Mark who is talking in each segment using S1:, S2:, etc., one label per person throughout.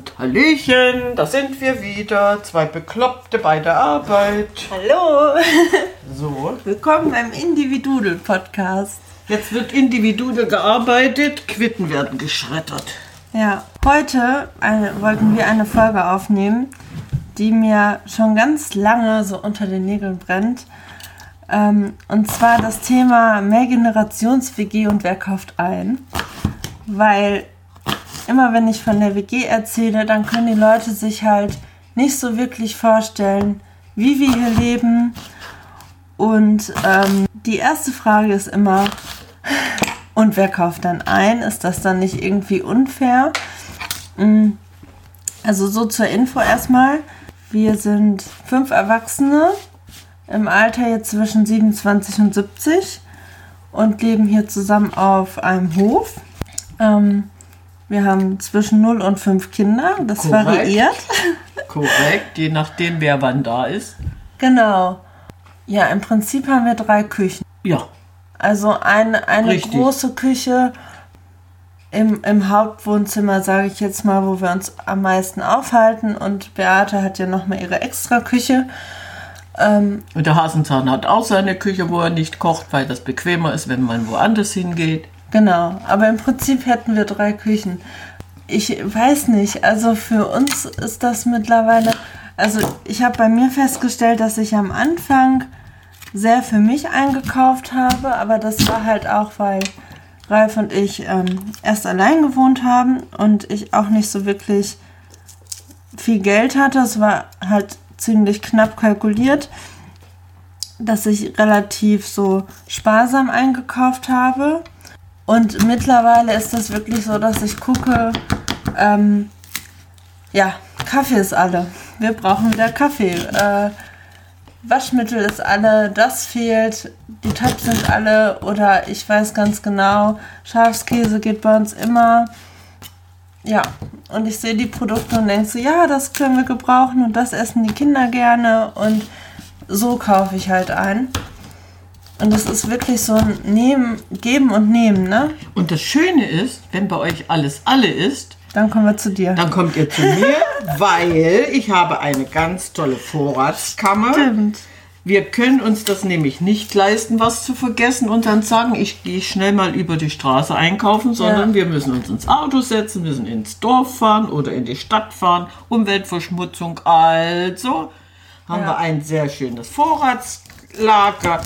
S1: Und Hallöchen, da sind wir wieder, zwei Bekloppte bei der Arbeit.
S2: Hallo,
S1: So,
S2: willkommen beim Individudel Podcast.
S1: jetzt wird individuell gearbeitet, Quitten werden geschreddert.
S2: Ja, heute eine, wollten wir eine Folge aufnehmen, die mir schon ganz lange so unter den Nägeln brennt. Ähm, und zwar das Thema Mehrgenerations-WG und wer kauft ein. Weil immer wenn ich von der WG erzähle, dann können die Leute sich halt nicht so wirklich vorstellen, wie wir hier leben. Und ähm, die erste Frage ist immer, und wer kauft dann ein? Ist das dann nicht irgendwie unfair? Mm, Also so zur Info erstmal. Wir sind fünf Erwachsene im Alter jetzt zwischen 27 und 70 und leben hier zusammen auf einem Hof. Ähm, wir haben zwischen 0 und 5 Kinder. Das
S1: Korrekt.
S2: variiert.
S1: Korrekt, je nachdem, wer wann da ist.
S2: Genau. Ja, im Prinzip haben wir drei Küchen.
S1: Ja,
S2: Also eine, eine
S1: Richtig.
S2: große Küche im, im Hauptwohnzimmer, sage ich jetzt mal, wo wir uns am meisten aufhalten. Und Beate hat ja nochmal ihre extra Küche. Ähm,
S1: und der Hasenzahn hat auch seine Küche, wo er nicht kocht, weil das bequemer ist, wenn man woanders hingeht.
S2: Genau, aber im Prinzip hätten wir drei Küchen. Ich weiß nicht, also für uns ist das mittlerweile, also ich habe bei mir festgestellt, dass ich am Anfang sehr für mich eingekauft habe, aber das war halt auch, weil Ralf und ich ähm, erst allein gewohnt haben und ich auch nicht so wirklich viel Geld hatte. Es war halt ziemlich knapp kalkuliert, dass ich relativ so sparsam eingekauft habe. Und mittlerweile ist das wirklich so, dass ich gucke, ähm, ja, Kaffee ist alle. Wir brauchen wieder Kaffee. Äh, Waschmittel ist alle, das fehlt, die Tabs sind alle oder ich weiß ganz genau, Schafskäse geht bei uns immer. Ja, und ich sehe die Produkte und denke so, ja, das können wir gebrauchen und das essen die Kinder gerne und so kaufe ich halt ein. Und es ist wirklich so ein Nehmen, Geben und Nehmen, ne?
S1: Und das Schöne ist, wenn bei euch alles alle ist,
S2: Dann kommen wir zu dir.
S1: dann kommt ihr zu mir, weil ich habe eine ganz tolle Vorratskammer.
S2: Stimmt.
S1: Wir können uns das nämlich nicht leisten, was zu vergessen und dann sagen, ich gehe schnell mal über die Straße einkaufen, sondern
S2: Ja.
S1: wir müssen uns ins Auto setzen, müssen ins Dorf fahren oder in die Stadt fahren. Umweltverschmutzung, also haben
S2: Ja.
S1: wir ein sehr schönes Vorratslager,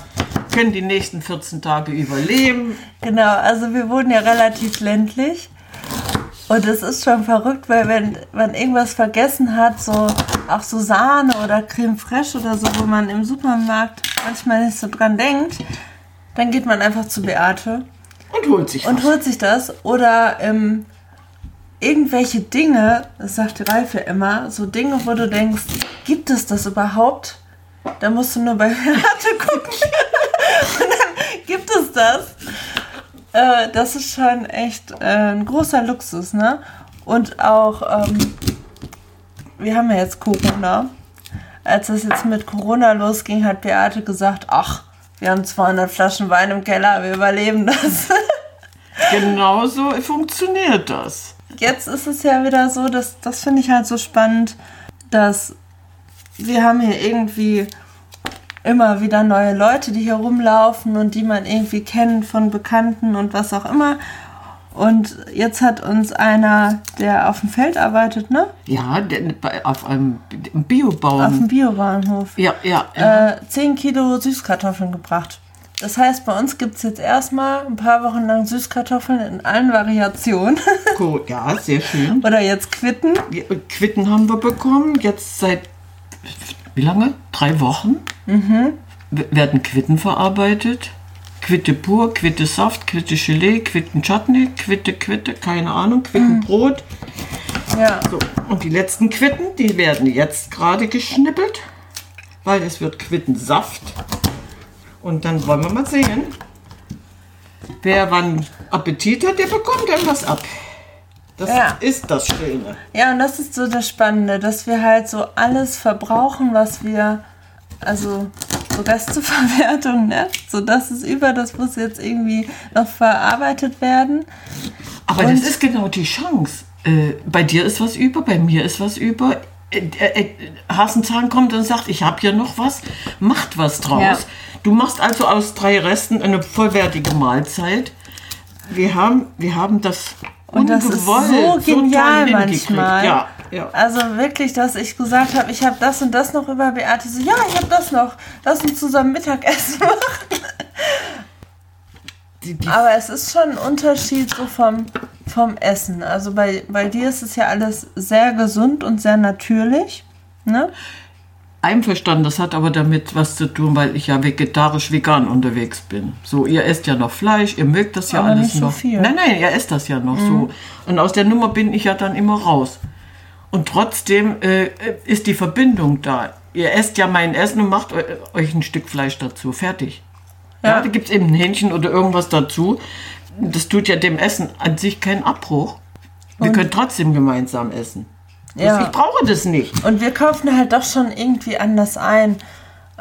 S1: können die nächsten 14 Tage überleben.
S2: Genau, also wir wohnen ja relativ ländlich. Und es ist schon verrückt, weil wenn man irgendwas vergessen hat, so auch so Sahne oder Creme fraiche oder so, wo man im Supermarkt manchmal nicht so dran denkt, dann geht man einfach zu Beate
S1: Und holt sich
S2: und
S1: was.
S2: holt sich das. Oder ähm, irgendwelche Dinge, das sagt Ralf ja immer, so Dinge, wo du denkst, gibt es das überhaupt? Da musst du nur bei Beate gucken. Gibt es das. Äh, das ist schon echt äh, ein großer Luxus, ne? Und auch, ähm, wir haben ja jetzt Corona. Als es jetzt mit Corona losging, hat Beate gesagt, ach, wir haben 200 Flaschen Wein im Keller, wir überleben das.
S1: Genauso funktioniert das.
S2: Jetzt ist es ja wieder so, dass das finde ich halt so spannend, dass wir haben hier irgendwie immer wieder neue Leute, die hier rumlaufen und die man irgendwie kennt von Bekannten und was auch immer. Und jetzt hat uns einer, der auf dem Feld arbeitet, ne?
S1: Ja, auf einem
S2: Auf dem
S1: Biobauern.
S2: Biobahnhof,
S1: Ja, ja, ja.
S2: äh, 10 Kilo Süßkartoffeln gebracht. Das heißt, bei uns gibt es jetzt erstmal ein paar Wochen lang Süßkartoffeln in allen Variationen.
S1: Gut, ja, sehr schön.
S2: Oder jetzt Quitten.
S1: Quitten haben wir bekommen, jetzt seit wie lange? Drei Wochen
S2: Mhm.
S1: werden Quitten verarbeitet. Quitte pur, Quitte Saft, Quitte Gelee, Quitten Chutney, Quitte Quitte, keine Ahnung, Quittenbrot.
S2: Ja.
S1: So, und die letzten Quitten, die werden jetzt gerade geschnippelt, weil es wird Quittensaft. Und dann wollen wir mal sehen, wer wann Appetit hat, der bekommt dann was ab. Das
S2: Ja.
S1: ist das Schöne.
S2: Ja, und das ist so das Spannende, dass wir halt so alles verbrauchen, was wir, also so Resteverwertung, ne? So das ist über, das muss jetzt irgendwie noch verarbeitet werden.
S1: Aber
S2: Und-
S1: das ist genau die Chance. Äh, bei dir ist was über, bei mir ist was über. Äh, äh, äh, Hasenzahn kommt und sagt, ich habe hier noch was, macht was draus.
S2: Ja.
S1: Du machst also aus drei Resten eine vollwertige Mahlzeit. Wir haben, wir haben das
S2: Und das ist so genial manchmal.
S1: Ja, ja.
S2: Also wirklich, dass ich gesagt habe, ich habe das und das noch über Beate. So, ja, ich habe das noch. Lass uns zusammen Mittagessen machen.
S1: Die, die
S2: Aber es ist schon ein Unterschied so vom, vom Essen. Also bei, bei dir ist es ja alles sehr gesund und sehr natürlich. Ne?
S1: Einverstanden, das hat aber damit was zu tun, weil ich ja vegetarisch-vegan unterwegs bin. So, ihr esst ja noch Fleisch, ihr mögt das ja
S2: Aber
S1: alles
S2: nicht so
S1: noch.
S2: viel.
S1: Nein, nein, ihr esst das ja noch so. Und aus der Nummer bin ich ja dann immer raus. Und trotzdem äh, ist die Verbindung da. Ihr esst ja mein Essen und macht eu- euch ein Stück Fleisch dazu. Fertig. Ja,
S2: Ja.
S1: da gibt es eben ein Hähnchen oder irgendwas dazu. Das tut ja dem Essen an sich keinen Abbruch. Wir können trotzdem gemeinsam essen.
S2: Ja.
S1: Ich brauche das nicht.
S2: Und wir kaufen halt doch schon irgendwie anders ein.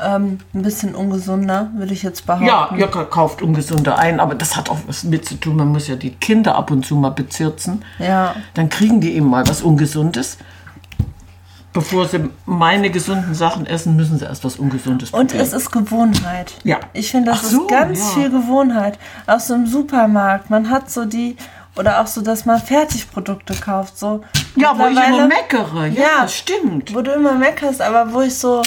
S2: Ähm, ein bisschen ungesunder, würde ich jetzt behaupten.
S1: Ja, ihr ka- kauft ungesunde ein, aber das hat auch was mit zu tun. Man muss ja die Kinder ab und zu mal bezirzen.
S2: Ja.
S1: Dann kriegen die eben mal was Ungesundes. Bevor sie meine gesunden Sachen essen, müssen sie erst was Ungesundes
S2: Und
S1: probieren.
S2: es ist Gewohnheit.
S1: Ja.
S2: Ich finde, das
S1: so,
S2: ist ganz
S1: ja.
S2: viel Gewohnheit. Auch so im Supermarkt. Man hat so die, oder auch so, dass man Fertigprodukte kauft. So
S1: ja, wo ich immer meckere. Ja,
S2: Ja.
S1: stimmt.
S2: wo du immer meckerst, aber wo ich so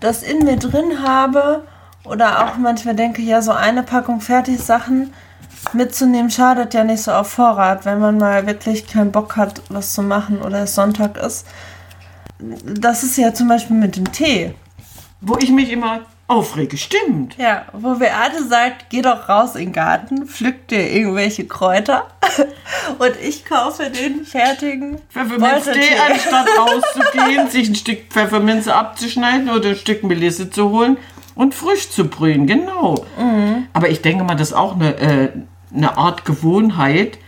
S2: das in mir drin habe oder auch manchmal denke, ja, so eine Packung Fertigsachen mitzunehmen schadet ja nicht so auf Vorrat, wenn man mal wirklich keinen Bock hat, was zu machen oder es Sonntag ist. Das ist ja zum Beispiel mit dem Tee.
S1: Wo ich mich immer aufrege. Stimmt.
S2: Ja, wo Beate sagt, geh doch raus in den Garten, pflück dir irgendwelche Kräuter und ich kaufe den fertigen
S1: Pfefferminztee, anstatt rauszugehen, sich ein Stück Pfefferminze abzuschneiden oder ein Stück Melisse zu holen und frisch zu brühen. Genau. Aber ich denke mal, das ist auch eine, äh, eine Art Gewohnheit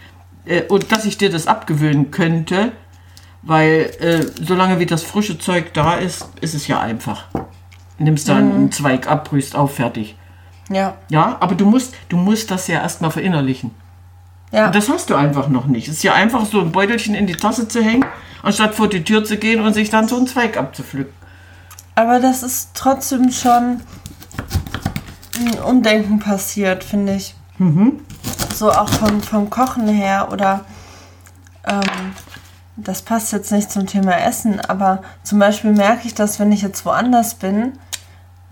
S1: äh, und dass ich dir das abgewöhnen könnte, weil äh, solange wie das frische Zeug da ist, ist es ja einfach. Nimmst dann einen Zweig ab, brühst auf, fertig.
S2: Ja,
S1: Ja, aber du musst, du musst das ja erstmal verinnerlichen.
S2: ja.
S1: Und das hast du einfach noch nicht. Es ist ja einfach so ein Beutelchen in die Tasse zu hängen, anstatt vor die Tür zu gehen und sich dann so einen Zweig abzupflücken.
S2: Aber das ist trotzdem schon ein Umdenken passiert, finde ich. So auch vom, vom Kochen her oder ähm, das passt jetzt nicht zum Thema Essen, aber zum Beispiel merke ich, dass wenn ich jetzt woanders bin,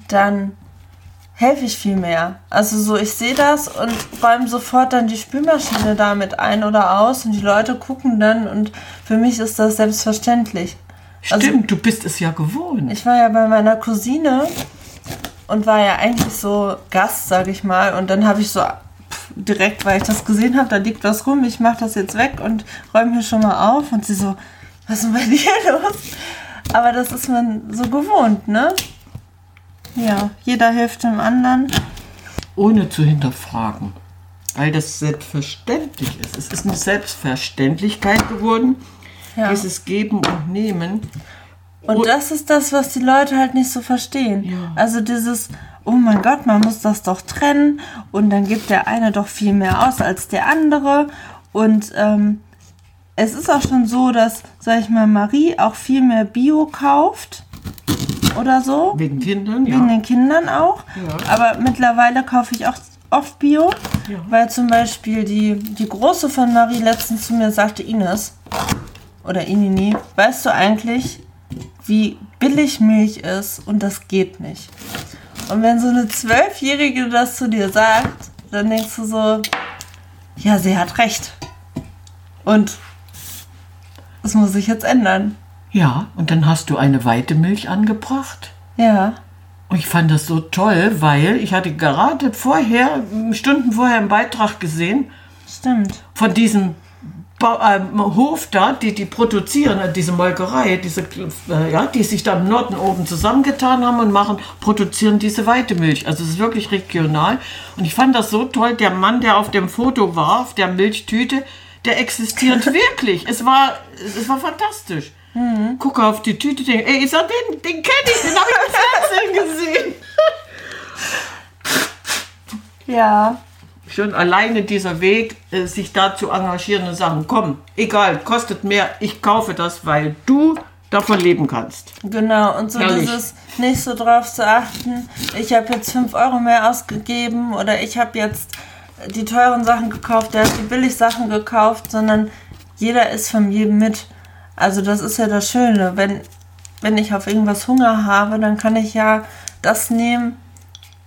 S2: dann helfe ich viel mehr. Also so, ich sehe das und räume sofort dann die Spülmaschine damit ein oder aus und die Leute gucken dann und für mich ist das selbstverständlich. Also-
S1: Stimmt, du bist es ja gewohnt.
S2: Ich war ja bei meiner Cousine und war ja eigentlich so Gast, sag ich mal. Und dann habe ich so pff, direkt, weil ich das gesehen habe, da liegt was rum, ich mache das jetzt weg und räume hier schon mal auf. Und sie so, was ist denn bei dir los? Aber das ist man so gewohnt, ne? Ja, jeder hilft dem anderen.
S1: Ohne zu hinterfragen. Weil das selbstverständlich ist. Es ist eine Selbstverständlichkeit geworden,
S2: Ja.
S1: dieses Geben und Nehmen.
S2: Und
S1: Und-
S2: das ist das, was die Leute halt nicht so verstehen.
S1: Ja.
S2: Also dieses, oh mein Gott, man muss das doch trennen und dann gibt der eine doch viel mehr aus als der andere. Und ähm, es ist auch schon so, dass, sag ich mal, Marie auch viel mehr Bio kauft oder so.
S1: Wegen Kindern, ja.
S2: Wegen den Kindern auch.
S1: Ja.
S2: Aber mittlerweile kaufe ich auch oft Bio,
S1: Ja.
S2: weil zum Beispiel die, die Große von Marie letztens zu mir sagte, Ines oder Inini, weißt du eigentlich, wie billig Milch ist und das geht nicht. Und wenn so eine Zwölfjährige das zu dir sagt, dann denkst du so, ja, sie hat recht. Und das muss sich jetzt ändern.
S1: Ja, und dann hast du eine Weitemilch angebracht.
S2: Ja.
S1: Und ich fand das so toll, weil ich hatte gerade vorher, Stunden vorher einen Beitrag gesehen
S2: Stimmt.
S1: von diesem ba ähm, Hof da, die die produzieren, äh, diese Molkerei, diese, äh, ja, die sich da im Norden oben zusammengetan haben und machen, produzieren diese Weitemilch. Also es ist wirklich regional. Und ich fand das so toll, der Mann, der auf dem Foto war, auf der Milchtüte, der existiert wirklich. Es war, es war fantastisch. Gucke auf die Tüte, denke, ey, ich sag, den, den kenne ich, den habe ich im Fernsehen gesehen.
S2: Ja.
S1: Schon alleine dieser Weg, äh, sich da zu engagieren und sagen, komm, egal, kostet mehr, ich kaufe das, weil du davon leben kannst.
S2: Genau, und so
S1: Herrlich.
S2: dieses nicht so drauf zu achten, ich habe jetzt 5 Euro mehr ausgegeben oder ich habe jetzt die teuren Sachen gekauft, der hat die billig Sachen gekauft, sondern jeder ist von jedem mit. Also das ist ja das Schöne. Wenn, wenn ich auf irgendwas Hunger habe, dann kann ich ja das nehmen,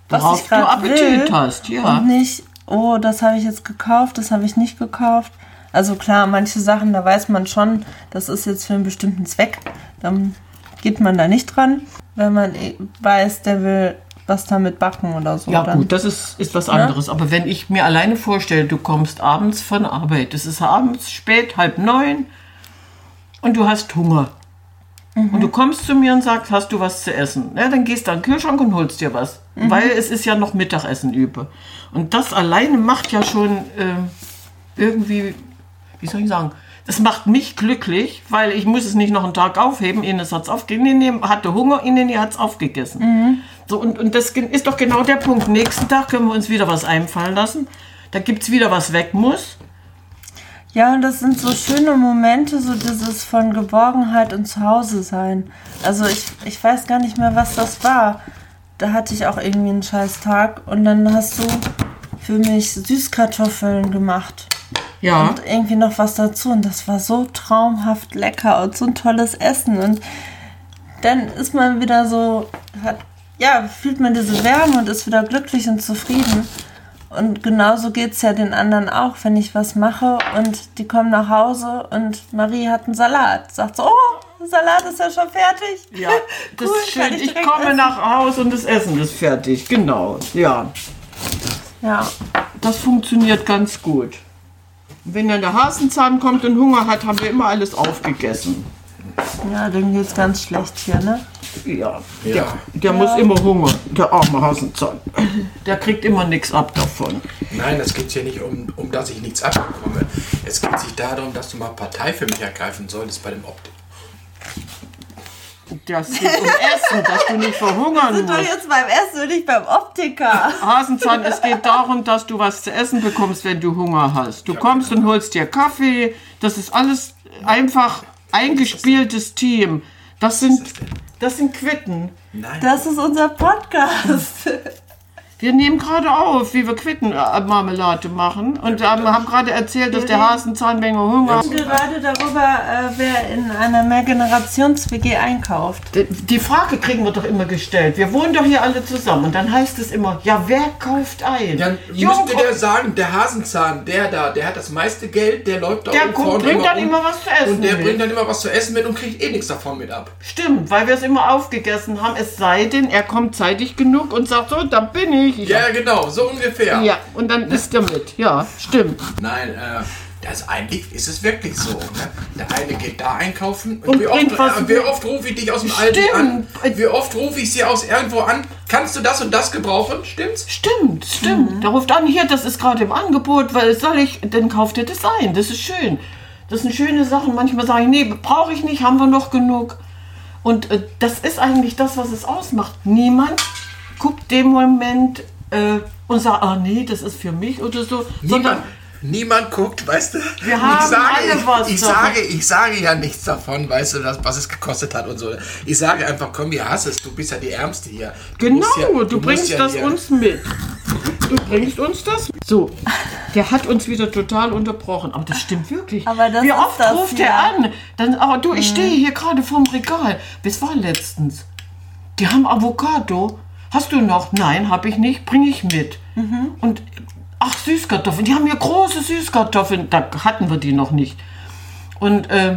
S2: was
S1: Worauf
S2: ich
S1: du Appetit
S2: will.
S1: hast, ja.
S2: Und nicht, oh, das habe ich jetzt gekauft, das habe ich nicht gekauft. Also klar, manche Sachen, da weiß man schon, das ist jetzt für einen bestimmten Zweck. Dann geht man da nicht dran. Wenn man eh weiß, der will was damit backen oder so.
S1: Ja
S2: dann,
S1: gut, das ist, ist was anderes. Aber wenn ich mir alleine vorstelle, du kommst abends von Arbeit, es ist abends spät, halb neun und du hast Hunger. Und du kommst zu mir und sagst, hast du was zu essen? Ja, dann gehst du an den Kühlschrank und holst dir was. Weil es ist ja noch Mittagessen übe. Und das alleine macht ja schon ähm, irgendwie, wie soll ich sagen, das macht mich glücklich, weil ich muss es nicht noch einen Tag aufheben. Ines hat es aufgegessen, Ines hatte Hunger, Ines hat es aufgegessen. So, und, und das ist doch genau der Punkt. Nächsten Tag können wir uns wieder was einfallen lassen. Da gibt es wieder was weg muss.
S2: Ja, und das sind so schöne Momente, so dieses von Geborgenheit und Zuhause sein. Also ich, ich weiß gar nicht mehr, was das war. Da hatte ich auch irgendwie einen scheiß Tag und dann hast du für mich Süßkartoffeln gemacht.
S1: Ja.
S2: und irgendwie noch was dazu. Und das war so traumhaft lecker und so ein tolles Essen. Und dann ist man wieder so, hat, ja, fühlt man diese Wärme und ist wieder glücklich und zufrieden. Und genauso geht es ja den anderen auch, wenn ich was mache und die kommen nach Hause und Marie hat einen Salat. Sagt so, oh, Salat ist ja schon fertig.
S1: Ja, das
S2: Cool,
S1: ist schön.
S2: ich
S1: Ich komme
S2: essen.
S1: nach Hause und das Essen ist fertig. Genau. Ja,
S2: Ja,
S1: das funktioniert ganz gut. Wenn dann der Hasenzahn kommt und Hunger hat, haben wir immer alles aufgegessen.
S2: Ja, dem geht's ganz schlecht hier, ne?
S1: Ja,
S3: Ja.
S1: der, der muss immer Hunger, der arme Hasenzahn. Der kriegt immer nichts ab davon.
S3: Nein, es geht hier nicht um, um, dass ich nichts abbekomme. Es geht sich darum, dass du mal Partei für mich ergreifen solltest bei dem Optik.
S1: Das geht um Essen, dass du nicht verhungern
S2: Sind doch
S1: musst.
S2: jetzt beim Essen und nicht beim Optiker.
S1: Hasenzahn, es geht darum, dass du was zu essen bekommst, wenn du Hunger hast. Du kommst und holst dir Kaffee. Das ist alles einfach eingespieltes Team. Das sind, das sind Quitten.
S3: Nein.
S2: Das ist unser Podcast.
S1: Wir nehmen gerade auf, wie wir Quittenmarmelade machen. Und ähm, haben gerade erzählt, dass der Hasenzahnmenge Hunger hat.
S2: gerade darüber, äh, wer in einer Mehrgenerations-WG einkauft.
S1: Die- Die Frage kriegen wir doch immer gestellt. Wir wohnen doch hier alle zusammen. Und dann heißt es immer, ja, wer kauft ein?
S3: Dann
S1: Jung-
S3: müsste der sagen, der Hasenzahn, der da, der hat das meiste Geld, der läuft da
S1: Der
S3: oben
S1: kommt-
S3: vorne
S1: bringt dann
S3: rum
S1: immer was zu essen
S3: Und der
S1: mit.
S3: bringt dann immer was zu essen mit und kriegt eh nichts davon mit ab.
S1: Stimmt, weil wir es immer aufgegessen haben. Es sei denn, er kommt zeitig genug und sagt so, da bin ich. Ich
S3: Ja, genau, so ungefähr.
S1: ja, und dann isst er mit. Ja, stimmt.
S3: Nein, äh, das eigentlich ist es wirklich so. Ne? Der eine geht da einkaufen
S1: Und
S3: wie,
S1: bringt
S3: oft,
S1: was
S3: äh, wie oft rufe ich dich aus dem Aldi an?
S1: Stimmt.
S3: Wie oft rufe ich sie aus irgendwo an? Kannst du das und das gebrauchen? Stimmt's?
S1: Stimmt, stimmt. Der ruft an, hier, das ist gerade im Angebot, weil soll ich, dann kauft ihr das ein. Das ist schön. Das sind schöne Sachen. Manchmal sage ich, nee, brauche ich nicht, haben wir noch genug. Und äh, das ist eigentlich das, was es ausmacht. Niemand guckt dem Moment äh, und sagt, ah nee, das ist für mich oder so.
S3: Niemand, niemand guckt, weißt du?
S1: Wir haben
S3: ich sage,
S1: alle was
S3: ich, ich
S1: davon.
S3: sage, ich sage ja nichts davon, weißt du, was, was es gekostet hat und so. Ich sage einfach, komm, ihr hast es, du bist ja die Ärmste hier. Du
S1: Genau,
S3: ja-
S1: du,
S3: musst
S1: bringst
S3: ja
S1: das
S3: hier-
S1: uns mit. Du bringst uns das. So, der hat uns wieder total unterbrochen. Aber das stimmt wirklich.
S2: Aber das
S1: Wie oft
S2: das
S1: ruft
S2: hier.
S1: er an? Dann, aber du, ich stehe hier gerade vorm Regal. Bis war letztens. Die haben Avocado. Hast du noch? Nein, habe ich nicht. Bringe ich mit. Und ach, Süßkartoffeln. Die haben hier große Süßkartoffeln. Da hatten wir die noch nicht. Und äh,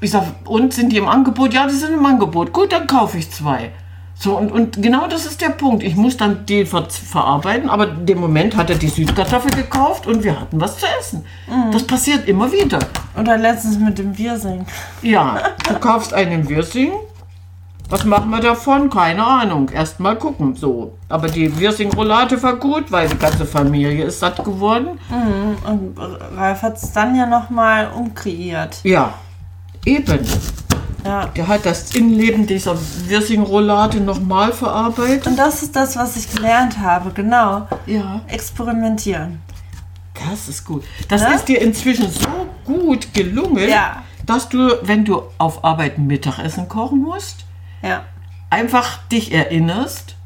S1: ich sag, und sind die im Angebot? Ja, die sind im Angebot. Gut, dann kaufe ich zwei. So, und, und genau das ist der Punkt. Ich muss dann die ver verarbeiten, aber in dem Moment hat er die Süßkartoffel gekauft und wir hatten was zu essen. Das passiert immer wieder.
S2: Oder letztens mit dem Biersing.
S1: Ja, du kaufst einen Wirsing. Was machen wir davon? Keine Ahnung. Erst mal gucken. So. Aber die Wirsing-Roulade war gut, weil die ganze Familie ist satt geworden.
S2: Und Ralf hat es dann ja nochmal umkreiert.
S1: Ja, eben.
S2: Ja.
S1: Der hat das Innenleben dieser Wirsing-Roulade nochmal verarbeitet.
S2: Und das ist das, was ich gelernt habe, genau.
S1: Ja.
S2: Experimentieren.
S1: Das ist gut. Das
S2: Ne?
S1: ist dir inzwischen so gut gelungen,
S2: Ja.
S1: dass du, wenn du auf Arbeit Mittagessen kochen musst,
S2: Ja.
S1: einfach dich erinnerst,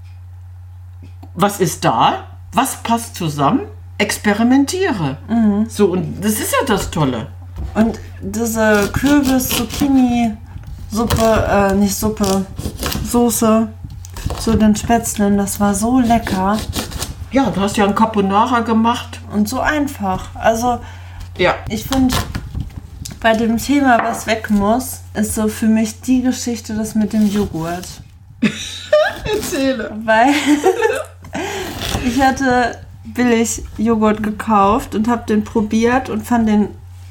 S1: was ist da, was passt zusammen, experimentiere.
S2: Mhm.
S1: So, und das ist ja das Tolle.
S2: Und diese Kürbis-Zucchini-Suppe, äh, nicht Suppe, Soße zu den Spätzlen, das war so lecker
S1: Ja, du hast ja ein Carbonara gemacht.
S2: und so einfach. Also,
S1: Ja.
S2: ich finde, bei dem Thema, was weg muss, ist so für mich die Geschichte das mit dem Joghurt.
S1: Erzähle.
S2: Weil ich hatte billig Joghurt gekauft und habe den probiert und fand den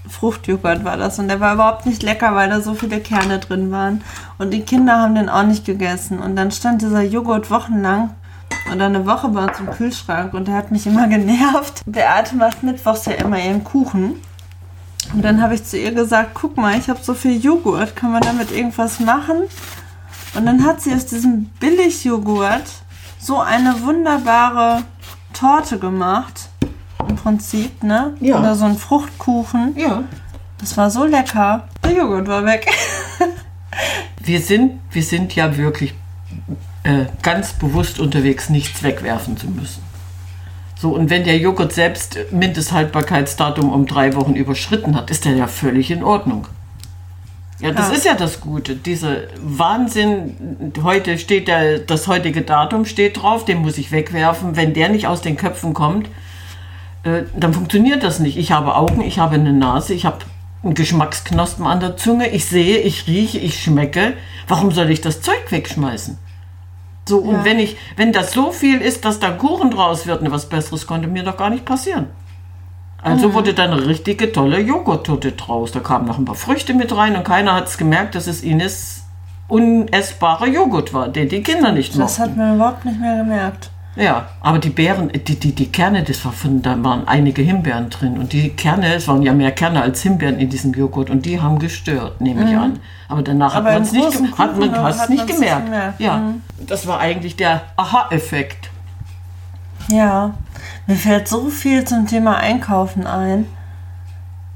S2: Fruchtjoghurt war das und der war überhaupt nicht lecker, weil da so viele Kerne drin waren und die Kinder haben den auch nicht gegessen und dann stand dieser Joghurt wochenlang oder eine Woche bei uns im Kühlschrank und der hat mich immer genervt. Beate macht mittwochs ja immer ihren Kuchen und dann habe ich zu ihr gesagt, guck mal, ich habe so viel Joghurt, kann man damit irgendwas machen? Und dann hat sie aus diesem Billigjoghurt so eine wunderbare Torte gemacht. Im Prinzip, ne?
S1: Ja.
S2: Oder so ein Fruchtkuchen.
S1: Ja.
S2: Das war so lecker. Der Joghurt war weg.
S1: Wir sind, wir sind ja wirklich äh, ganz bewusst unterwegs, nichts wegwerfen zu müssen. So, und wenn der Joghurt selbst Mindesthaltbarkeitsdatum um drei Wochen überschritten hat, ist der ja völlig in Ordnung. Ja, das
S2: Ja.
S1: ist ja das Gute. Dieser Wahnsinn, heute steht der, das heutige Datum steht drauf, den muss ich wegwerfen. Wenn der nicht aus den Köpfen kommt, äh, dann funktioniert das nicht. Ich habe Augen, ich habe eine Nase, ich habe einen Geschmacksknospen an der Zunge, ich sehe, ich rieche, ich schmecke. Warum soll ich das Zeug wegschmeißen? So, und
S2: Ja.
S1: wenn ich, wenn das so viel ist, dass da Kuchen draus wird, ne, was Besseres konnte mir doch gar nicht passieren. Also wurde dann eine richtige tolle Joghurttorte draus. Da kamen noch ein paar Früchte mit rein und keiner hat es gemerkt, dass es Ines unessbarer Joghurt war, den die Kinder nicht
S2: Das
S1: mochten.
S2: hat man überhaupt nicht mehr gemerkt.
S1: Ja, aber die Beeren, die, die, die Kerne, das war von, da waren einige Himbeeren drin. Und die Kerne, es waren ja mehr Kerne als Himbeeren in diesem Joghurt und die haben gestört, nehme ich an. Aber danach
S2: Mhm. Aber
S1: hat man
S2: im
S1: es nicht, hat man
S2: Kuchen hat
S1: nicht
S2: man's nicht
S1: gemerkt.
S2: gemerkt.
S1: Ja,
S2: Mhm.
S1: das war eigentlich der Aha-Effekt.
S2: Ja, mir fällt so viel zum Thema Einkaufen ein.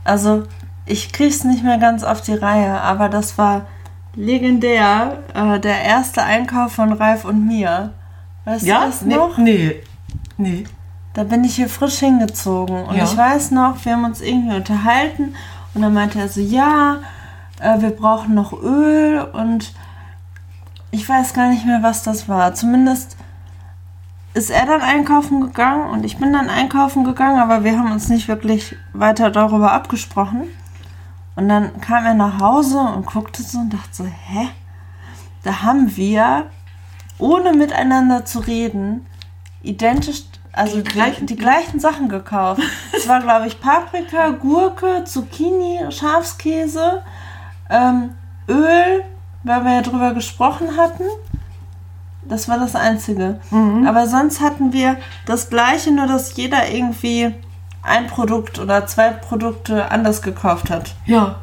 S2: Also, ich krieg's nicht mehr ganz auf die Reihe, aber das war legendär, äh, der erste Einkauf von Ralf und mir. Weißt
S1: Ja?
S2: du das
S1: nee,
S2: noch?
S1: nee, nee.
S2: Da bin ich hier frisch hingezogen und
S1: Ja.
S2: ich weiß noch, wir haben uns irgendwie unterhalten und dann meinte er so, ja, äh, wir brauchen noch Öl und ich weiß gar nicht mehr, was das war. Zumindest ist er dann einkaufen gegangen und ich bin dann einkaufen gegangen, aber wir haben uns nicht wirklich weiter darüber abgesprochen. Und dann kam er nach Hause und guckte so und dachte so, hä? Da haben wir, ohne miteinander zu reden, identisch, also die
S1: gleichen,
S2: die gleichen Sachen gekauft. Es war, glaube ich, Paprika, Gurke, Zucchini, Schafskäse, ähm, Öl, weil wir ja drüber gesprochen hatten. Das war das Einzige. Aber sonst hatten wir das Gleiche, nur dass jeder irgendwie ein Produkt oder zwei Produkte anders gekauft hat.
S1: Ja,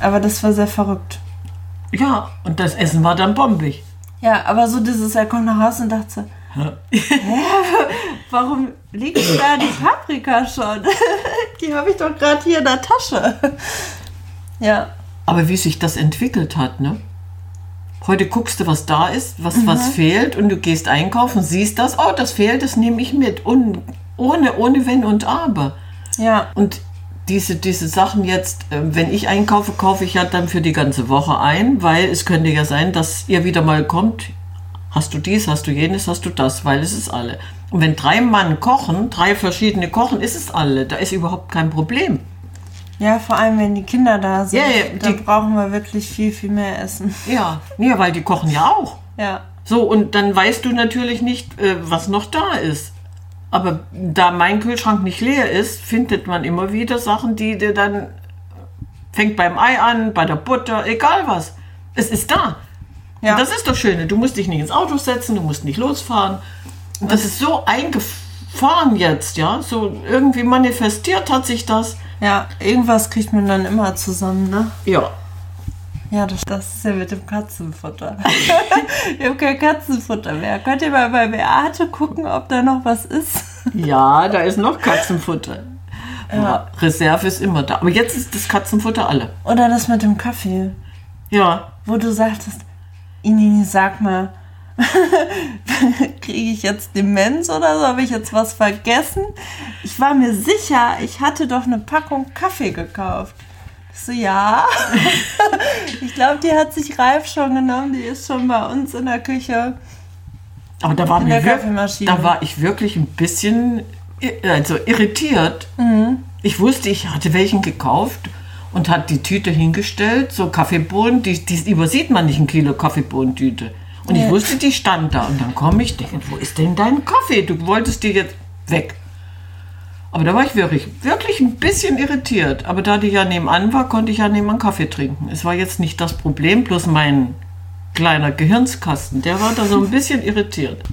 S2: Aber das war sehr verrückt.
S1: ja. Und das Essen war dann bombig.
S2: Ja, aber so dieses, er kommt nach Hause und dachte so, hä, warum liegt da die Paprika schon? die habe ich doch gerade hier in der Tasche. ja,
S1: Aber wie sich das entwickelt hat, ne? Heute guckst du, was da ist, was,
S2: Mhm.
S1: was fehlt und du gehst einkaufen, siehst das, oh, das fehlt, das nehme ich mit. Und ohne, ohne Wenn und Aber.
S2: ja,
S1: Und diese, diese Sachen jetzt, äh, wenn ich einkaufe, kaufe ich ja dann für die ganze Woche ein, weil es könnte ja sein, dass ihr wieder mal kommt, hast du dies, hast du jenes, hast du das, weil es ist alle. Und wenn drei Mann kochen, drei verschiedene kochen, ist es alle. Da ist überhaupt kein Problem.
S2: ja, vor allem wenn die Kinder da sind,
S1: Ja, ja,
S2: da
S1: die-
S2: brauchen wir wirklich viel, viel mehr Essen.
S1: Ja, nee, weil die kochen ja auch.
S2: Ja,
S1: So, und dann weißt du natürlich nicht, äh, was noch da ist. Aber da mein Kühlschrank nicht leer ist, findet man immer wieder Sachen, die dir dann fängt beim Ei an, bei der Butter, egal was. Es ist da.
S2: ja.
S1: Das ist das Schöne. Du musst dich nicht ins Auto setzen, du musst nicht losfahren. Und das ist so eingefahren jetzt, ja. So irgendwie manifestiert hat sich das.
S2: ja, irgendwas kriegt man dann immer zusammen, ne?
S1: Ja.
S2: Ja, das, das ist ja mit dem Katzenfutter. ich habe kein Katzenfutter mehr. Könnt ihr mal bei Beate gucken, ob da noch was ist?
S1: Ja, da ist noch Katzenfutter.
S2: Ja.
S1: Reserve ist immer da. Aber jetzt ist das Katzenfutter alle.
S2: Oder das mit dem Kaffee,
S1: Ja.
S2: wo du sagtest, Inini, sag mal, kriege ich jetzt Demenz oder so? Habe ich jetzt was vergessen? Ich war mir sicher, ich hatte doch eine Packung Kaffee gekauft. Ich so, ja. ich glaube, die hat sich Ralf schon genommen. Die ist schon bei uns in der Küche.
S1: Aber da war,
S2: In
S1: mir da war ich wirklich ein bisschen also irritiert.
S2: Mhm.
S1: Ich wusste, ich hatte welchen gekauft und hat die Tüte hingestellt, so Kaffeebohnen, die, die übersieht man nicht, ein Kilo Kaffeebohnentüte. Und ich
S2: Nee.
S1: wusste, die stand da. Und dann komme ich, denke, wo ist denn dein Kaffee? Du wolltest die jetzt weg. Aber da war ich wirklich, wirklich ein bisschen irritiert. Aber da die ja nebenan war, konnte ich ja nebenan Kaffee trinken. Es war jetzt nicht das Problem, bloß mein kleiner Gehirnskasten, der war da so ein bisschen irritiert.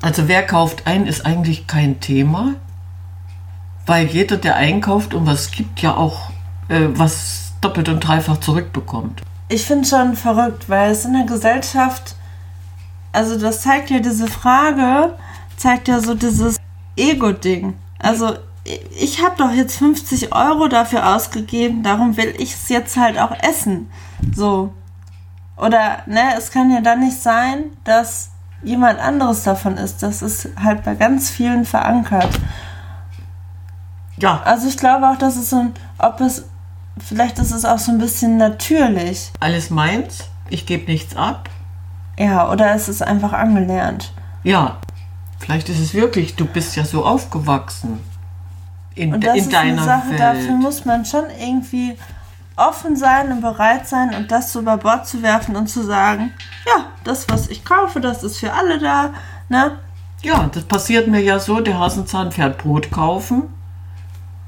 S1: Also wer kauft ein, ist eigentlich kein Thema, weil jeder, der einkauft und was gibt, ja auch äh, was doppelt und dreifach zurückbekommt.
S2: Ich finde schon verrückt, weil es in der Gesellschaft, also das zeigt ja diese Frage, zeigt ja so dieses Ego-Ding. Also ich habe doch jetzt 50 Euro dafür ausgegeben, darum will ich es jetzt halt auch essen. So. Oder, ne, es kann ja dann nicht sein, dass jemand anderes davon ist. Das ist halt bei ganz vielen verankert.
S1: Ja,
S2: Also ich glaube auch, dass es so ein, ob es, vielleicht ist es auch so ein bisschen natürlich.
S1: alles meins, ich gebe nichts ab.
S2: Ja, oder es ist einfach angelernt.
S1: Ja, vielleicht ist es wirklich, du bist ja so aufgewachsen in,
S2: Und das
S1: in
S2: ist
S1: deiner
S2: eine Sache,
S1: Welt.
S2: dafür muss man schon irgendwie offen sein und bereit sein und das so über Bord zu werfen und zu sagen, ja, das, was ich kaufe, das ist für alle da, ne?
S1: Ja, das passiert mir ja so, der Hasenzahn fährt Brot kaufen.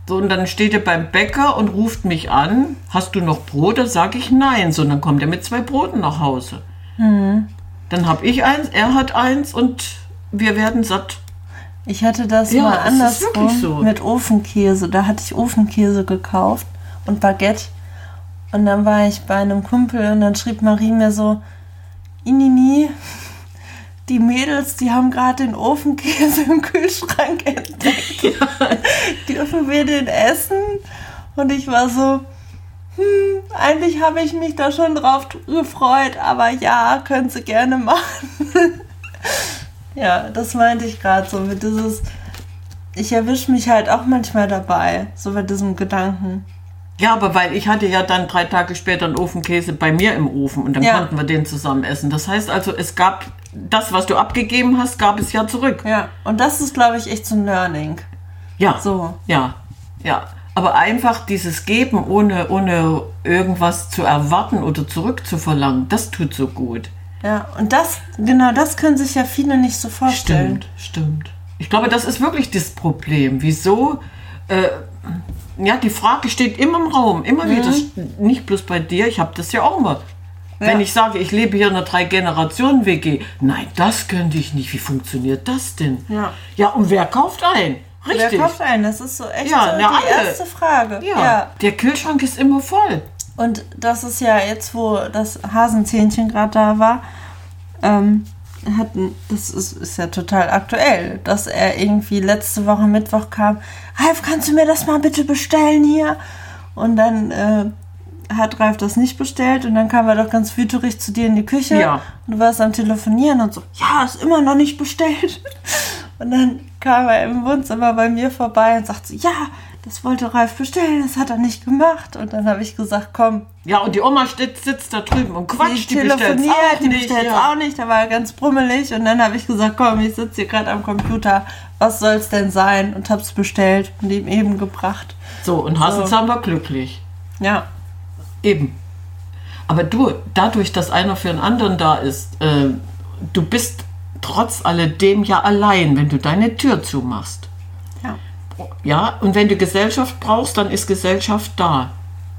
S1: So, und dann steht er beim Bäcker und ruft mich an, hast du noch Brot? Dann sage ich nein. So, und dann kommt er mit zwei Broten nach Hause. Dann habe ich eins, er hat eins und wir werden satt.
S2: Ich hatte das
S1: Ja,
S2: mal andersrum
S1: so.
S2: mit Ofenkäse. Da hatte ich Ofenkäse gekauft und Baguette. Und dann war ich bei einem Kumpel und dann schrieb Marie mir so, Inini, die Mädels, die haben gerade den Ofenkäse im Kühlschrank entdeckt. Dürfen wir den essen? Und ich war so, hm, eigentlich habe ich mich da schon drauf gefreut, aber ja, können Sie gerne machen. ja, das meinte ich gerade so mit dieses, ich erwische mich halt auch manchmal dabei, so mit diesem Gedanken.
S1: Ja, aber weil ich hatte ja dann drei Tage später einen Ofenkäse bei mir im Ofen und dann
S2: Ja.
S1: konnten wir den zusammen essen. Das heißt also, es gab das, was du abgegeben hast, gab es ja zurück.
S2: Ja, und das ist, glaube ich, echt so ein Learning.
S1: Ja.
S2: So.
S1: Ja, ja. Aber einfach dieses Geben, ohne, ohne irgendwas zu erwarten oder zurückzuverlangen, das tut so gut.
S2: Ja, und das, genau das können sich ja viele nicht so vorstellen.
S1: Stimmt, stimmt. Ich glaube, das ist wirklich das Problem. Wieso? Äh, ja, die Frage steht immer im Raum, immer wieder. Nicht bloß bei dir, ich habe das ja auch immer. Wenn ich sage, ich lebe hier in einer Drei-Generationen-WG, nein, das könnte ich nicht. Wie funktioniert das denn?
S2: Ja.
S1: Ja, und wer kauft ein? Richtig.
S2: Wer kauft ein? Das ist so echt
S1: Ja,
S2: so die
S1: alle.
S2: erste Frage.
S1: ja. der Kühlschrank ist immer voll.
S2: Und das ist ja jetzt, wo das Hasenzähnchen gerade da war, ähm, hatten, das ist, ist ja total aktuell, dass er irgendwie letzte Woche Mittwoch kam, Ralf, kannst du mir das mal bitte bestellen hier? Und dann äh, hat Ralf das nicht bestellt und dann kam er doch ganz wüterig zu dir in die Küche
S1: Ja.
S2: und du warst am Telefonieren und so, ja, ist immer noch nicht bestellt. Und dann kam er im Wohnzimmer bei mir vorbei und sagte, ja, das wollte Ralf bestellen, das hat er nicht gemacht. Und dann habe ich gesagt, komm,
S1: Ja, und die Oma sitzt, sitzt da drüben und quatscht, die, bestellt
S2: telefoniert,
S1: auch
S2: die bestellt
S1: ja.
S2: auch nicht, da war er ganz brummelig und dann habe ich gesagt, komm, ich sitze hier gerade am Computer, was soll's denn sein? Und hab's bestellt und ihm eben gebracht.
S1: So, und Hasenzahn war glücklich.
S2: Ja,
S1: Eben. Aber du, dadurch, dass einer für einen anderen da ist, äh, du bist trotz alledem ja allein, wenn du deine Tür zumachst.
S2: Ja.
S1: Und wenn du Gesellschaft brauchst, dann ist Gesellschaft da.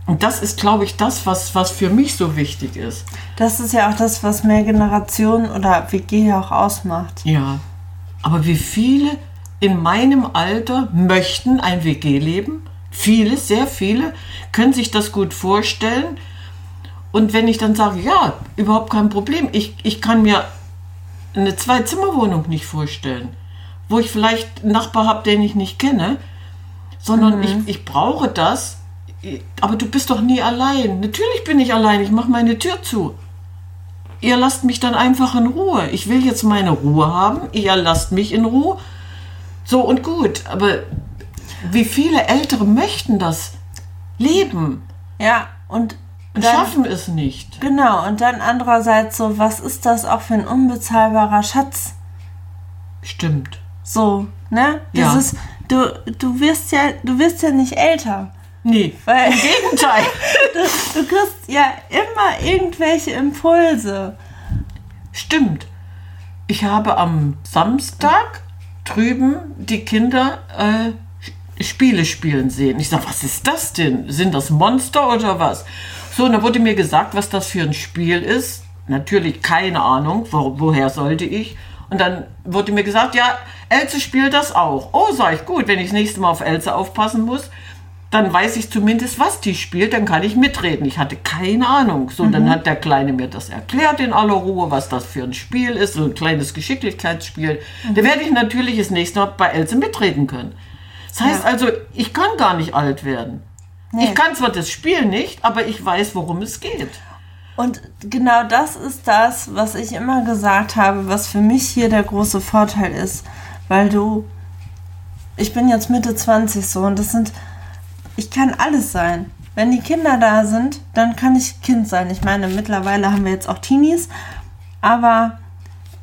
S1: Und das ist, glaube ich, das, was, was für mich so wichtig ist.
S2: Das ist ja auch das, was mehr Generationen oder WG ja auch ausmacht.
S1: Ja. Aber wie viele in meinem Alter möchten ein WG-Leben? Viele, sehr viele, können sich das gut vorstellen. Und wenn ich dann sage, ja, überhaupt kein Problem, ich, ich kann mir eine Zwei-Zimmer-Wohnung nicht vorstellen, wo ich vielleicht einen Nachbar habe, den ich nicht kenne, sondern ich, ich brauche das. Aber du bist doch nie allein. Natürlich bin ich allein. Ich mache meine Tür zu. Ihr lasst mich dann einfach in Ruhe. Ich will jetzt meine Ruhe haben. Ihr lasst mich in Ruhe. So und gut. Aber wie viele Ältere möchten das leben
S2: Ja, und
S1: und schaffen es nicht?
S2: genau, und dann andererseits so, was ist das auch für ein unbezahlbarer Schatz?
S1: Stimmt.
S2: So, ne?
S1: Ja.
S2: Dieses, du, du wirst ja, du wirst ja nicht älter.
S1: Nee,
S2: Weil
S1: im Gegenteil.
S2: du, du kriegst ja immer irgendwelche Impulse.
S1: Stimmt. Ich habe am Samstag drüben die Kinder äh, Spiele spielen sehen. Ich sage, was ist das denn? Sind das Monster oder was? So, und dann wurde mir gesagt, was das für ein Spiel ist. Natürlich keine Ahnung, wo, woher sollte ich. Und dann wurde mir gesagt, ja, Else spielt das auch. Oh, sag ich, gut, wenn ich das nächste Mal auf Else aufpassen muss, dann weiß ich zumindest, was die spielt, dann kann ich mitreden. Ich hatte keine Ahnung. So, dann hat der Kleine mir das erklärt in aller Ruhe, was das für ein Spiel ist, so ein kleines Geschicklichkeitsspiel. Da werde ich natürlich das nächste Mal bei Else mitreden können. Das heißt
S2: Ja.
S1: also, ich kann gar nicht alt werden.
S2: Nee.
S1: Ich kann zwar das Spiel nicht, aber ich weiß, worum es geht.
S2: Und genau das ist das, was ich immer gesagt habe, was für mich hier der große Vorteil ist. Weil du, ich bin jetzt Mitte 20 so und das sind, ich kann alles sein. Wenn die Kinder da sind, dann kann ich Kind sein. Ich meine, mittlerweile haben wir jetzt auch Teenies, aber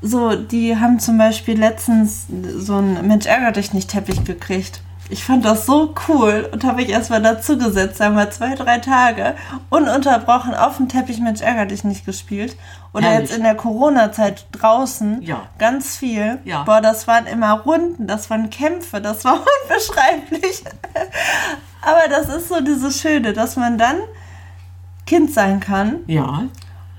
S2: so, die haben zum Beispiel letztens so einen Mensch ärger dich nicht Teppich gekriegt. Ich fand das so cool und habe ich erstmal dazu gesetzt, einmal zwei, drei Tage ununterbrochen auf dem Teppich Mensch ärger dich nicht gespielt. Oder
S1: Herrlich.
S2: jetzt in der Corona-Zeit draußen
S1: Ja.
S2: ganz viel.
S1: Ja.
S2: Boah, das waren immer Runden, das waren Kämpfe, das war unbeschreiblich. Aber das ist so dieses Schöne, dass man dann Kind sein kann
S1: Ja,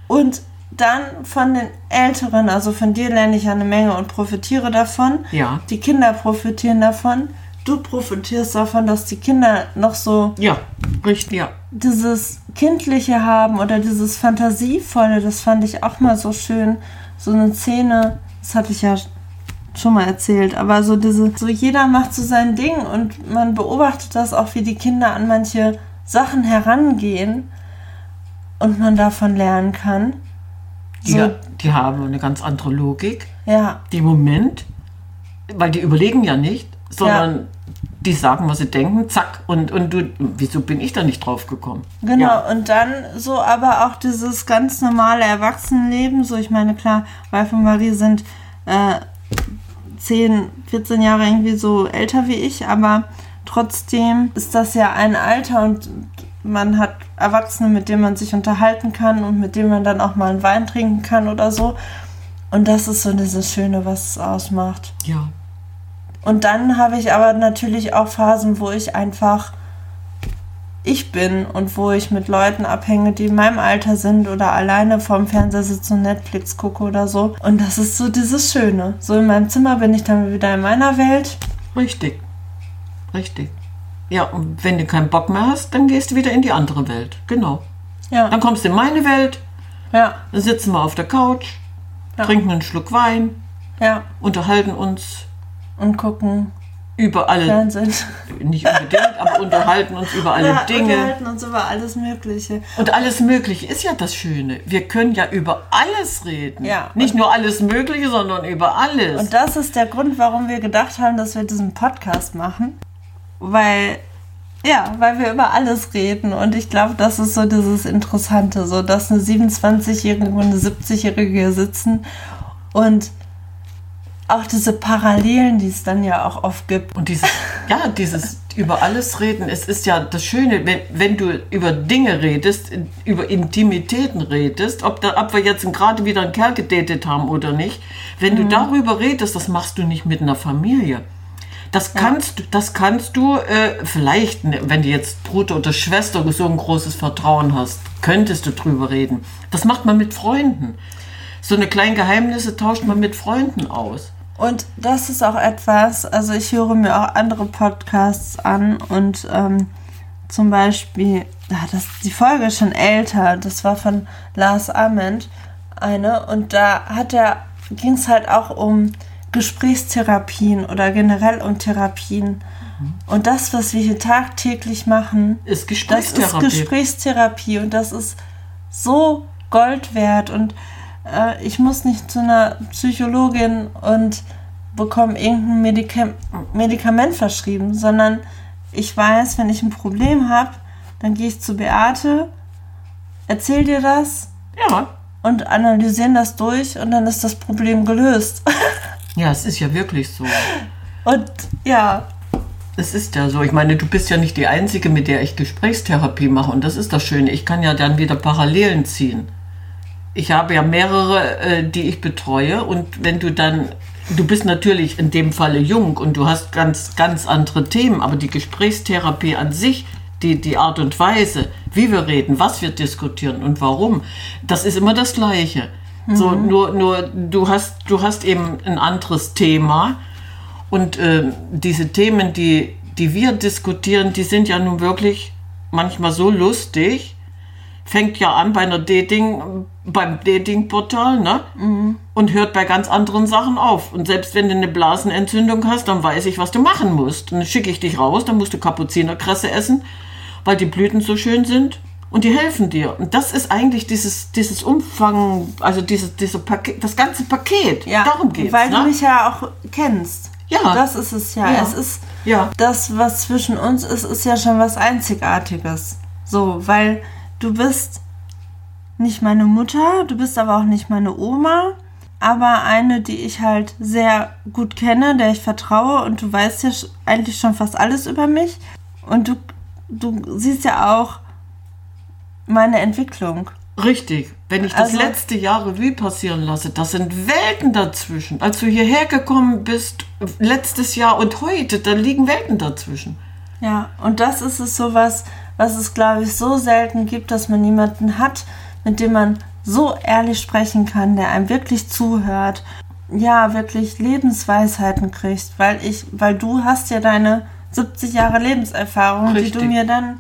S2: und dann von den Älteren, also von dir lerne ich ja eine Menge und profitiere davon.
S1: Ja.
S2: Die Kinder profitieren davon. Du profitierst davon, dass die Kinder noch so
S1: ja, richtig, ja.
S2: dieses Kindliche haben oder dieses Fantasievolle. Das fand ich auch mal so schön. So eine Szene, das hatte ich ja schon mal erzählt, aber so diese, so jeder macht so sein Ding und man beobachtet das auch, wie die Kinder an manche Sachen herangehen und man davon lernen kann.
S1: Die,
S2: So,
S1: die haben eine ganz andere Logik.
S2: ja,
S1: Die Moment, weil die überlegen ja nicht, sondern die sagen, was sie denken, zack. Und, und du, wieso bin ich da nicht drauf gekommen?
S2: Genau,
S1: Ja.
S2: und dann so aber auch dieses ganz normale Erwachsenenleben. So, ich meine, klar, Ralf und Marie sind äh, 10, 14 Jahre irgendwie so älter wie ich, aber trotzdem ist das ja ein Alter und man hat Erwachsene, mit denen man sich unterhalten kann und mit denen man dann auch mal einen Wein trinken kann oder so. Und das ist so dieses Schöne, was es ausmacht.
S1: Ja.
S2: Und dann habe ich aber natürlich auch Phasen, wo ich einfach ich bin und wo ich mit Leuten abhänge, die in meinem Alter sind oder alleine vorm Fernseher sitze und Netflix gucke oder so. Und das ist so dieses Schöne. So in meinem Zimmer bin ich dann wieder in meiner Welt.
S1: Richtig. Richtig. Ja, und wenn du keinen Bock mehr hast, dann gehst du wieder in die andere Welt. Genau.
S2: Ja,
S1: Dann kommst du in meine Welt,
S2: ja,
S1: dann sitzen wir auf der Couch,
S2: Ja.
S1: trinken einen Schluck Wein,
S2: ja.
S1: unterhalten uns
S2: Und gucken
S1: über alle,
S2: Fernsehen.
S1: nicht unbedingt, aber unterhalten uns über alle
S2: ja,
S1: Dinge.
S2: unterhalten uns über alles Mögliche.
S1: Und alles Mögliche ist ja das Schöne. Wir können ja über alles reden.
S2: Ja.
S1: Nicht nur alles Mögliche, sondern über alles.
S2: Und das ist der Grund, warum wir gedacht haben, dass wir diesen Podcast machen. Weil, ja, weil wir über alles reden. Und ich glaube, das ist so dieses Interessante, so dass eine 27-Jährige und eine 70-Jährige hier sitzen und auch diese Parallelen, die es dann ja auch oft gibt.
S1: Und dieses, ja, dieses über alles reden, es ist ja das Schöne, wenn, wenn du über Dinge redest, über Intimitäten redest, ob, da, ob wir jetzt gerade wieder einen Kerl gedatet haben oder nicht, wenn du darüber redest, das machst du nicht mit einer Familie. Das kannst, du das kannst du äh, vielleicht, ne, wenn du jetzt Bruder oder Schwester so ein großes Vertrauen hast, könntest du drüber reden. Das macht man mit Freunden. So eine kleinen Geheimnisse tauscht man mit Freunden aus.
S2: Und das ist auch etwas, also ich höre mir auch andere Podcasts an und ähm, zum Beispiel, ja, das, die Folge ist schon älter, das war von Lars Ament eine und da hat er, ging es halt auch um Gesprächstherapien oder generell um Therapien Und das, was wir hier tagtäglich machen,
S1: Ist
S2: das ist
S1: Gesprächstherapie.
S2: Gesprächstherapie und das ist so Gold wert. Und äh, ich muss nicht zu einer Psychologin und bekomme irgendein Medika Medikament verschrieben, sondern ich weiß, wenn ich ein Problem habe, dann gehe ich zu Beate, erzähl dir das
S1: ja.
S2: und analysieren das durch und dann ist das Problem gelöst.
S1: ja, es ist ja wirklich so.
S2: Und ja,
S1: Es ist ja so. Ich meine, du bist ja nicht die Einzige, mit der ich Gesprächstherapie mache. Und das ist das Schöne. Ich kann ja dann wieder Parallelen ziehen. Ich habe ja mehrere, äh, die ich betreue. Und wenn du dann, du bist natürlich in dem Falle jung und du hast ganz, ganz andere Themen. Aber die Gesprächstherapie an sich, die, die Art und Weise, wie wir reden, was wir diskutieren und warum, das ist immer das Gleiche. So, nur, nur du hast, du hast eben ein anderes Thema. Und ähm, diese Themen, die, die wir diskutieren, die sind ja nun wirklich manchmal so lustig. Fängt ja an bei einer Dating, beim Datingportal, ne? Und hört bei ganz anderen Sachen auf. Und selbst wenn du eine Blasenentzündung hast, dann weiß ich, was du machen musst. Und dann schicke ich dich raus, dann musst du Kapuzinerkresse essen, weil die Blüten so schön sind. Und die helfen dir. Und das ist eigentlich dieses, dieses Umfang, also dieses, diese Paket, das ganze Paket.
S2: ja.
S1: Darum geht's.
S2: Weil
S1: ne?
S2: du mich ja auch kennst.
S1: Ja.
S2: Das ist es ja.
S1: Ja.
S2: Es ist
S1: Ja.
S2: das, was zwischen uns ist, ist ja schon was Einzigartiges. So, weil du bist nicht meine Mutter, du bist aber auch nicht meine Oma, aber eine, die ich halt sehr gut kenne, der ich vertraue und du weißt ja eigentlich schon fast alles über mich und du, du siehst ja auch meine Entwicklung.
S1: Richtig. Wenn ich das
S2: Also-
S1: letzte Jahr Revue passieren lasse, das sind Welten dazwischen. Als du hierher gekommen bist, letztes Jahr und heute, da liegen Welten dazwischen.
S2: Ja, und das ist es sowas, was es, glaube ich, so selten gibt, dass man jemanden hat, mit dem man so ehrlich sprechen kann, der einem wirklich zuhört, ja, wirklich Lebensweisheiten kriegt, weil ich, weil du hast ja deine 70 Jahre Lebenserfahrung, die
S1: Richtig.
S2: du mir dann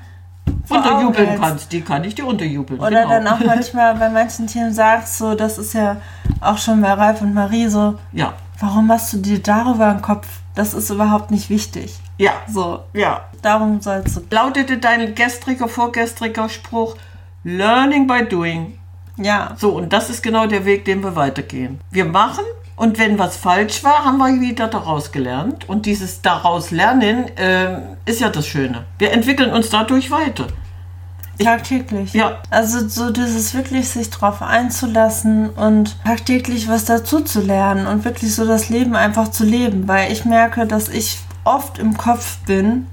S1: Unterjubeln kannst, die kann ich dir unterjubeln.
S2: Oder
S1: genau.
S2: dann auch manchmal bei manchen Themen sagst, so, das ist ja auch schon bei Ralf und Marie so,
S1: Ja,
S2: warum machst du dir darüber den Kopf? Das ist überhaupt nicht wichtig.
S1: ja,
S2: So,
S1: ja.
S2: darum soll es.
S1: Lautete dein gestriger, vorgestriger Spruch, Learning by doing.
S2: Ja,
S1: So, und das ist genau der Weg, den wir weitergehen. Wir machen und wenn was falsch war, haben wir wieder daraus gelernt. Und dieses daraus lernen ähm, ist ja das Schöne. Wir entwickeln uns dadurch weiter.
S2: Tagtäglich.
S1: Ja.
S2: Also so dieses wirklich sich drauf einzulassen und tagtäglich was dazu zu lernen und wirklich so das Leben einfach zu leben, weil ich merke, dass ich oft im Kopf bin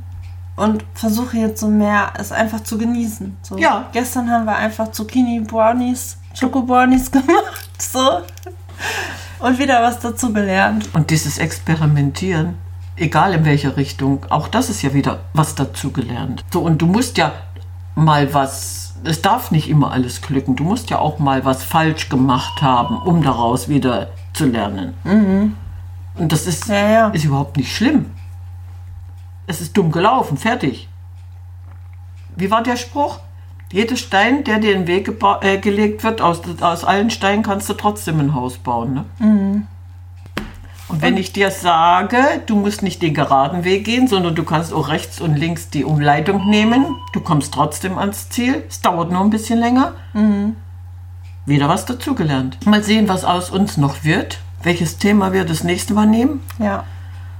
S2: und versuche jetzt so mehr es einfach zu genießen. So.
S1: Ja.
S2: Gestern haben wir einfach Zucchini Brownies, Schoko Brownies gemacht, so und wieder was dazu gelernt.
S1: Und dieses Experimentieren, egal in welcher Richtung, auch das ist ja wieder was dazugelernt. So, und du musst ja mal was, es darf nicht immer alles glücken, du musst ja auch mal was falsch gemacht haben, um daraus wieder zu lernen. Und das ist,
S2: Ja, ja.
S1: ist überhaupt nicht schlimm. Es ist dumm gelaufen, fertig. Wie war der Spruch? Jeder Stein, der dir in den Weg äh, gelegt wird, aus, aus allen Steinen kannst du trotzdem ein Haus bauen. Ne? Und wenn ich dir sage, du musst nicht den geraden Weg gehen, sondern du kannst auch rechts und links die Umleitung nehmen, du kommst trotzdem ans Ziel, es dauert nur ein bisschen länger. Wieder was dazugelernt. Mal sehen, was aus uns noch wird, welches Thema wir das nächste Mal nehmen.
S2: Ja.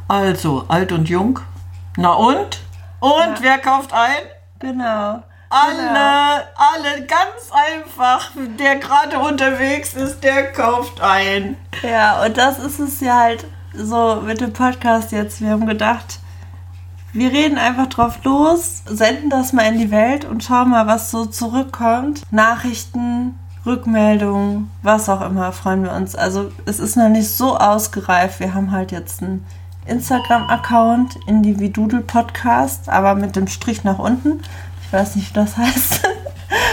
S1: Also, alt und jung. Na und? Und wer kauft ein?
S2: Genau.
S1: Alle, alle, ganz einfach. Der gerade unterwegs ist, der kauft ein.
S2: Ja, und das ist es ja halt so mit dem Podcast jetzt. Wir haben gedacht, wir reden einfach drauf los, senden das mal in die Welt und schauen mal, was so zurückkommt. Nachrichten, Rückmeldungen, was auch immer, freuen wir uns. Also es ist noch nicht so ausgereift. Wir haben halt jetzt einen Instagram-Account, Individudel Podcast, aber mit dem Strich nach unten. Ich weiß nicht, wie das heißt.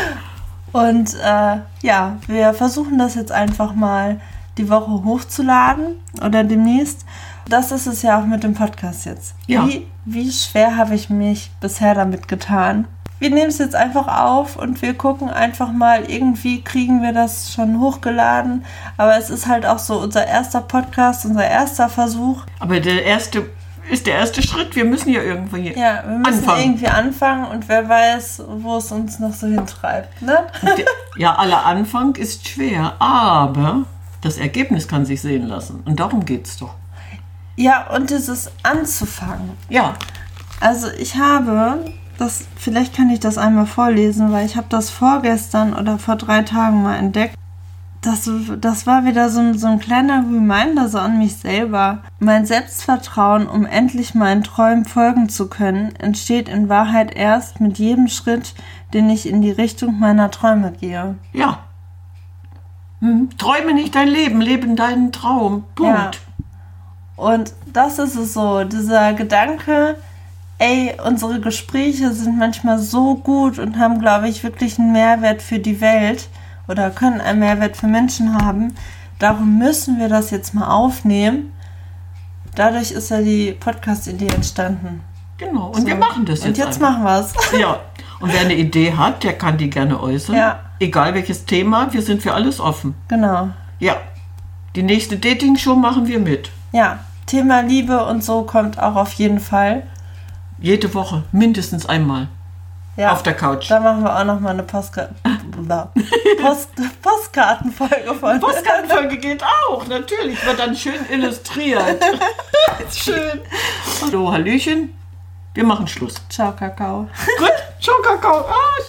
S2: Und äh, ja, wir versuchen das jetzt einfach mal die Woche hochzuladen oder demnächst. Das ist es ja auch mit dem Podcast jetzt.
S1: Ja.
S2: Wie, wie schwer habe ich mich bisher damit getan? Wir nehmen es jetzt einfach auf und wir gucken einfach mal, irgendwie kriegen wir das schon hochgeladen. Aber es ist halt auch so unser erster Podcast, unser erster Versuch.
S1: Aber der erste ist der erste Schritt. Wir müssen ja irgendwie
S2: Ja, wir müssen
S1: anfangen.
S2: irgendwie anfangen und wer weiß, wo es uns noch so hintreibt. Ne?
S1: Ja, aller Anfang ist schwer, aber das Ergebnis kann sich sehen lassen. Und darum geht's doch.
S2: Ja, und es ist anzufangen.
S1: Ja,
S2: Also ich habe, das, vielleicht kann ich das einmal vorlesen, weil ich habe das vorgestern oder vor drei Tagen mal entdeckt. Das, das war wieder so ein, so ein kleiner Reminder so an mich selber. Mein Selbstvertrauen, um endlich meinen Träumen folgen zu können, entsteht in Wahrheit erst mit jedem Schritt, den ich in die Richtung meiner Träume gehe.
S1: ja. Hm. Träume nicht dein Leben, lebe deinen Traum. Punkt.
S2: Ja. Und das ist es so, dieser Gedanke, ey, unsere Gespräche sind manchmal so gut und haben, glaube ich, wirklich einen Mehrwert für die Welt oder können einen Mehrwert für Menschen haben. Darum müssen wir das jetzt mal aufnehmen. Dadurch ist ja die Podcast-Idee entstanden.
S1: Genau. Und wir machen das jetzt.
S2: Und jetzt
S1: einfach.
S2: machen wir es.
S1: Ja. Und wer eine Idee hat, der kann die gerne äußern.
S2: Ja.
S1: Egal welches Thema, wir sind für alles offen.
S2: Genau.
S1: Ja. Die nächste Dating-Show machen wir mit.
S2: Ja, Thema Liebe und so kommt auch auf jeden Fall.
S1: Jede Woche, mindestens einmal.
S2: Ja.
S1: Auf der Couch.
S2: Da machen wir auch noch mal eine Postka Post Postkartenfolge von.
S1: Postkartenfolge geht auch, natürlich. Wird dann schön illustriert. schön. Hallo, Hallöchen. Wir machen Schluss.
S2: Ciao, Kakao.
S1: Gut, ciao, Kakao. Ah,